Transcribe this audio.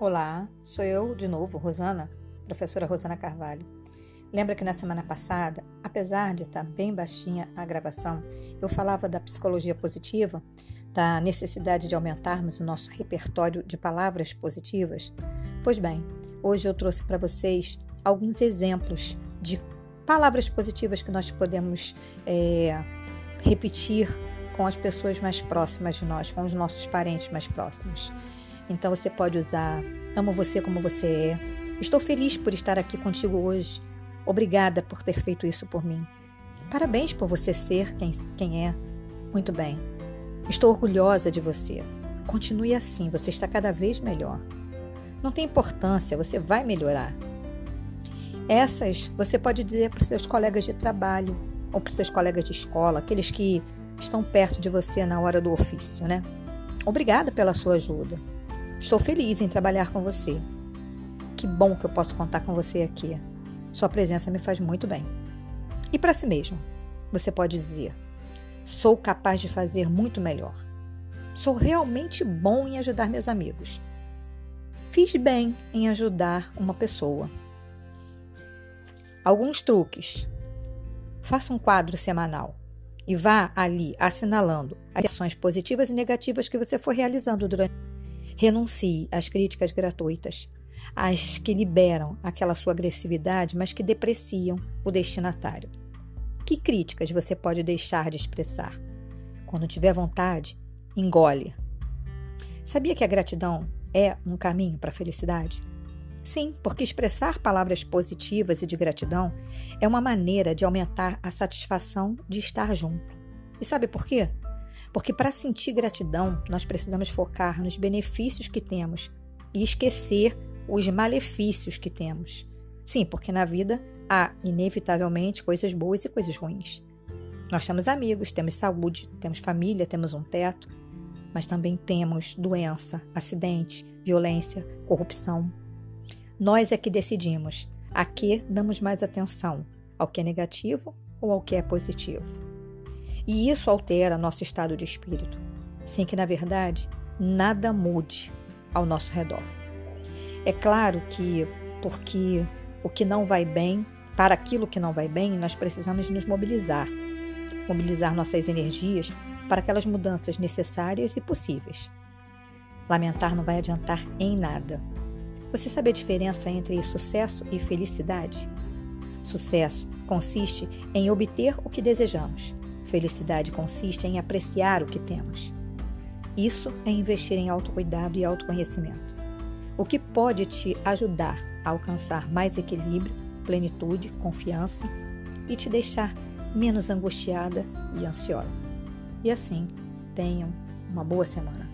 Olá, sou eu de novo, Rosana, professora Rosana Carvalho. Lembra que na semana passada, apesar de estar bem baixinha a gravação, eu falava da psicologia positiva, da necessidade de aumentarmos o nosso repertório de palavras positivas? Pois bem, hoje eu trouxe para vocês alguns exemplos de palavras positivas que nós podemos é, repetir com as pessoas mais próximas de nós, com os nossos parentes mais próximos. Então você pode usar Amo você como você é. Estou feliz por estar aqui contigo hoje. Obrigada por ter feito isso por mim. Parabéns por você ser quem, quem é. Muito bem. Estou orgulhosa de você. Continue assim, você está cada vez melhor. Não tem importância, você vai melhorar. Essas você pode dizer para os seus colegas de trabalho ou para os seus colegas de escola, aqueles que estão perto de você na hora do ofício, né? Obrigada pela sua ajuda. Estou feliz em trabalhar com você. Que bom que eu posso contar com você aqui. Sua presença me faz muito bem. E para si mesmo, você pode dizer: Sou capaz de fazer muito melhor. Sou realmente bom em ajudar meus amigos. Fiz bem em ajudar uma pessoa. Alguns truques. Faça um quadro semanal e vá ali assinalando as ações positivas e negativas que você for realizando durante Renuncie às críticas gratuitas, às que liberam aquela sua agressividade, mas que depreciam o destinatário. Que críticas você pode deixar de expressar? Quando tiver vontade, engole. Sabia que a gratidão é um caminho para a felicidade? Sim, porque expressar palavras positivas e de gratidão é uma maneira de aumentar a satisfação de estar junto. E sabe por quê? Porque para sentir gratidão, nós precisamos focar nos benefícios que temos e esquecer os malefícios que temos. Sim, porque na vida há inevitavelmente coisas boas e coisas ruins. Nós temos amigos, temos saúde, temos família, temos um teto, mas também temos doença, acidente, violência, corrupção. Nós é que decidimos a que damos mais atenção, ao que é negativo ou ao que é positivo. E isso altera nosso estado de espírito, sem que, na verdade, nada mude ao nosso redor. É claro que, porque o que não vai bem, para aquilo que não vai bem, nós precisamos nos mobilizar, mobilizar nossas energias para aquelas mudanças necessárias e possíveis. Lamentar não vai adiantar em nada. Você sabe a diferença entre sucesso e felicidade? Sucesso consiste em obter o que desejamos. Felicidade consiste em apreciar o que temos. Isso é investir em autocuidado e autoconhecimento, o que pode te ajudar a alcançar mais equilíbrio, plenitude, confiança e te deixar menos angustiada e ansiosa. E assim, tenham uma boa semana.